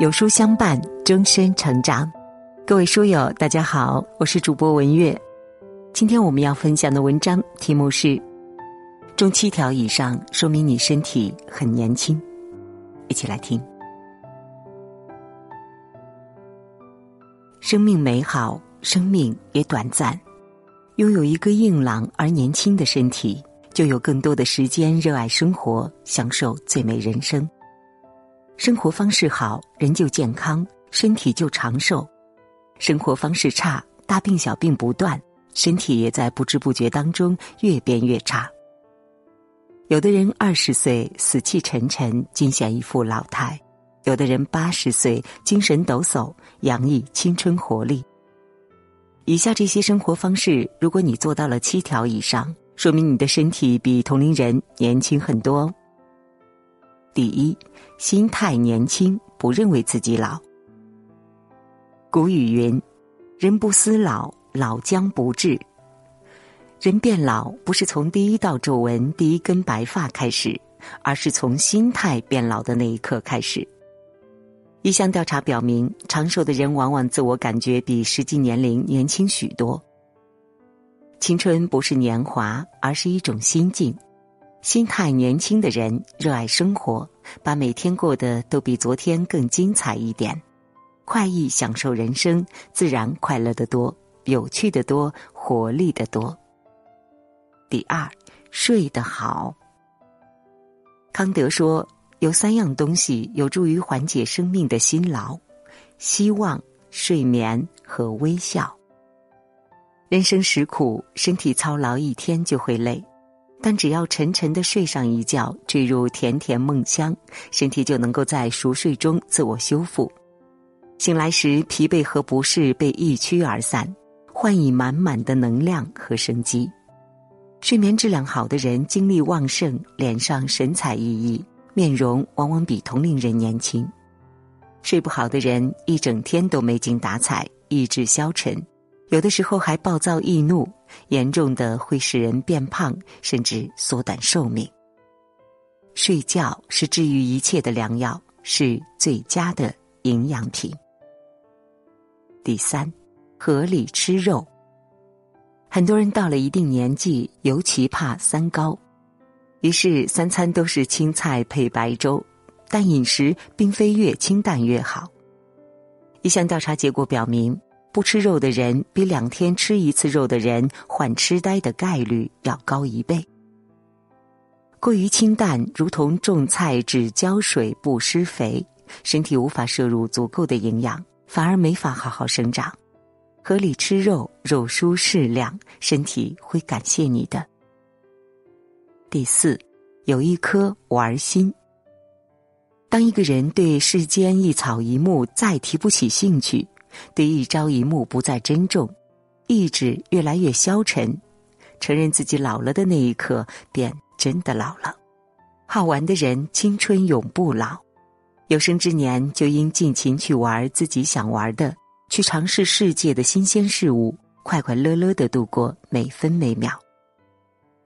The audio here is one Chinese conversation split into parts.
有书相伴，终身成长。各位书友，大家好，我是主播文月。今天我们要分享的文章题目是：中七条以上，说明你身体很年轻。一起来听。生命美好，生命也短暂。拥有一个硬朗而年轻的身体，就有更多的时间热爱生活，享受最美人生。生活方式好，人就健康，身体就长寿；生活方式差，大病小病不断，身体也在不知不觉当中越变越差。有的人二十岁死气沉沉，尽显一副老态；有的人八十岁精神抖擞，洋溢青春活力。以下这些生活方式，如果你做到了七条以上，说明你的身体比同龄人年轻很多。第一，心态年轻，不认为自己老。古语云：“人不思老，老将不至。”人变老不是从第一道皱纹、第一根白发开始，而是从心态变老的那一刻开始。一项调查表明，长寿的人往往自我感觉比实际年龄年轻许多。青春不是年华，而是一种心境。心态年轻的人热爱生活，把每天过得都比昨天更精彩一点，快意享受人生，自然快乐的多，有趣的多，活力的多。第二，睡得好。康德说，有三样东西有助于缓解生命的辛劳：希望、睡眠和微笑。人生实苦，身体操劳一天就会累。但只要沉沉的睡上一觉，坠入甜甜梦乡，身体就能够在熟睡中自我修复。醒来时，疲惫和不适被一驱而散，换以满满的能量和生机。睡眠质量好的人精力旺盛，脸上神采奕奕，面容往往比同龄人年轻。睡不好的人一整天都没精打采，意志消沉。有的时候还暴躁易怒，严重的会使人变胖，甚至缩短寿命。睡觉是治愈一切的良药，是最佳的营养品。第三，合理吃肉。很多人到了一定年纪，尤其怕三高，于是三餐都是青菜配白粥，但饮食并非越清淡越好。一项调查结果表明。不吃肉的人比两天吃一次肉的人患痴呆的概率要高一倍。过于清淡，如同种菜只浇水不施肥，身体无法摄入足够的营养，反而没法好好生长。合理吃肉，肉蔬适量，身体会感谢你的。第四，有一颗玩心。当一个人对世间一草一木再提不起兴趣。对一朝一暮不再珍重，意志越来越消沉，承认自己老了的那一刻，便真的老了。好玩的人，青春永不老。有生之年，就应尽情去玩自己想玩的，去尝试世界的新鲜事物，快快乐乐的度过每分每秒。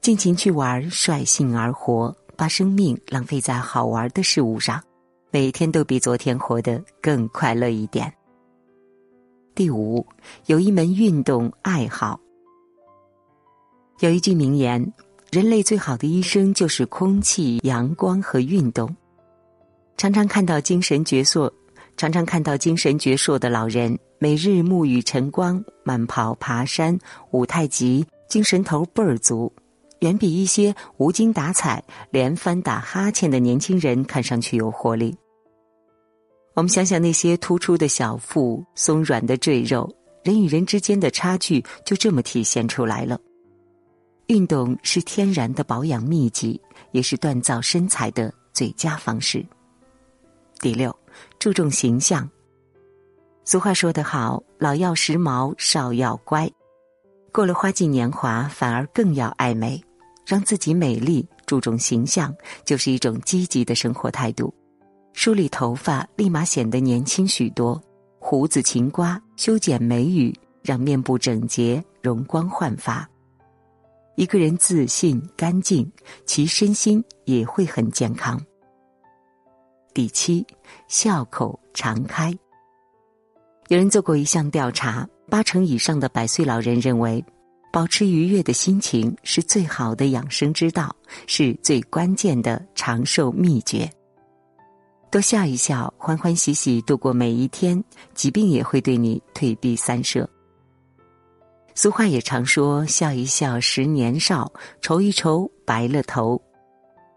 尽情去玩，率性而活，把生命浪费在好玩的事物上，每天都比昨天活得更快乐一点。第五，有一门运动爱好。有一句名言：“人类最好的医生就是空气、阳光和运动。”常常看到精神矍铄、常常看到精神矍铄的老人，每日沐浴晨光、慢跑、爬山、舞太极，精神头倍儿足，远比一些无精打采、连番打哈欠的年轻人看上去有活力。我们想想那些突出的小腹、松软的赘肉，人与人之间的差距就这么体现出来了。运动是天然的保养秘籍，也是锻造身材的最佳方式。第六，注重形象。俗话说得好：“老要时髦，少要乖。”过了花季年华，反而更要爱美，让自己美丽，注重形象，就是一种积极的生活态度。梳理头发，立马显得年轻许多；胡子勤刮，修剪眉宇，让面部整洁、容光焕发。一个人自信、干净，其身心也会很健康。第七，笑口常开。有人做过一项调查，八成以上的百岁老人认为，保持愉悦的心情是最好的养生之道，是最关键的长寿秘诀。多笑一笑，欢欢喜喜度过每一天，疾病也会对你退避三舍。俗话也常说：“笑一笑，十年少；愁一愁，白了头。”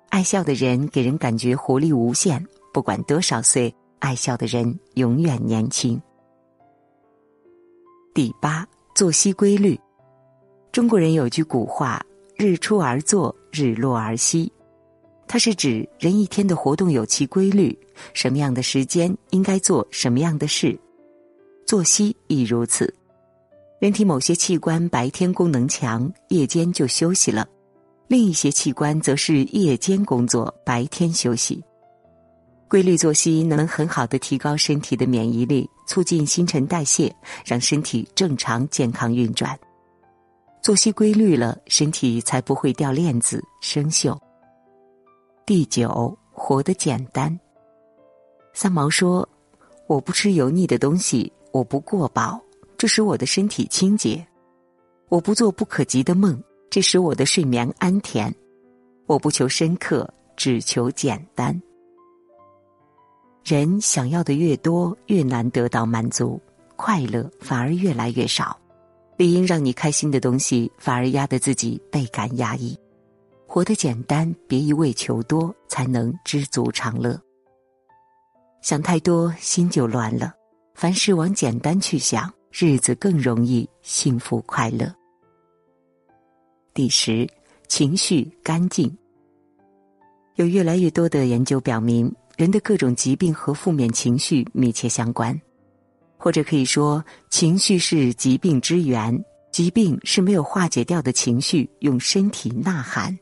爱笑的人给人感觉活力无限，不管多少岁，爱笑的人永远年轻。第八，作息规律。中国人有句古话：“日出而作，日落而息。”它是指人一天的活动有其规律，什么样的时间应该做什么样的事，作息亦如此。人体某些器官白天功能强，夜间就休息了；另一些器官则是夜间工作，白天休息。规律作息能很好的提高身体的免疫力，促进新陈代谢，让身体正常健康运转。作息规律了，身体才不会掉链子、生锈。第九，活得简单。三毛说：“我不吃油腻的东西，我不过饱，这使我的身体清洁；我不做不可及的梦，这使我的睡眠安甜；我不求深刻，只求简单。”人想要的越多，越难得到满足，快乐反而越来越少。理应让你开心的东西，反而压得自己倍感压抑。活得简单，别一味求多，才能知足常乐。想太多，心就乱了。凡事往简单去想，日子更容易幸福快乐。第十，情绪干净。有越来越多的研究表明，人的各种疾病和负面情绪密切相关，或者可以说，情绪是疾病之源。疾病是没有化解掉的情绪，用身体呐喊。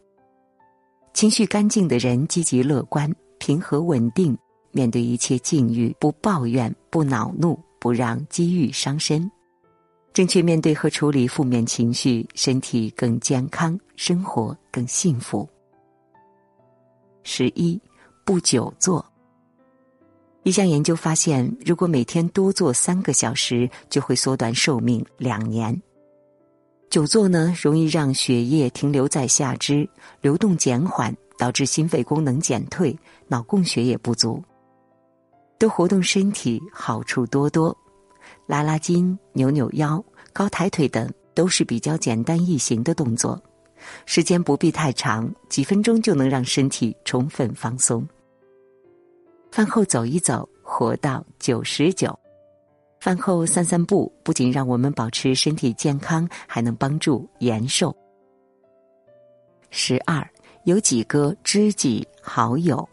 情绪干净的人积极乐观、平和稳定，面对一切境遇不抱怨、不恼怒，不让机遇伤身。正确面对和处理负面情绪，身体更健康，生活更幸福。十一，不久坐。一项研究发现，如果每天多坐三个小时，就会缩短寿命两年。久坐呢，容易让血液停留在下肢，流动减缓，导致心肺功能减退，脑供血也不足。多活动身体，好处多多。拉拉筋、扭扭腰、高抬腿等，都是比较简单易行的动作，时间不必太长，几分钟就能让身体充分放松。饭后走一走，活到九十九。饭后散散步，不仅让我们保持身体健康，还能帮助延寿。十二，有几个知己好友。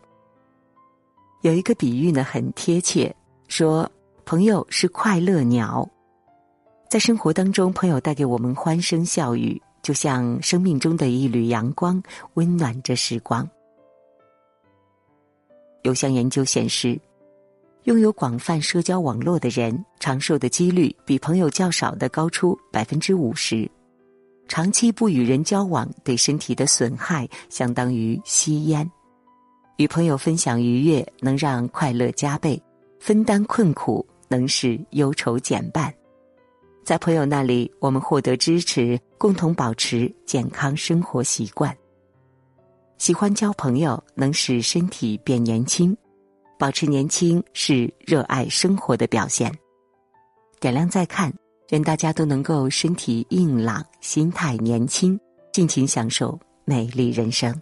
有一个比喻呢，很贴切，说朋友是快乐鸟，在生活当中，朋友带给我们欢声笑语，就像生命中的一缕阳光，温暖着时光。有项研究显示。拥有广泛社交网络的人，长寿的几率比朋友较少的高出百分之五十。长期不与人交往，对身体的损害相当于吸烟。与朋友分享愉悦，能让快乐加倍；分担困苦，能使忧愁减半。在朋友那里，我们获得支持，共同保持健康生活习惯。喜欢交朋友，能使身体变年轻。保持年轻是热爱生活的表现。点亮再看，愿大家都能够身体硬朗、心态年轻，尽情享受美丽人生。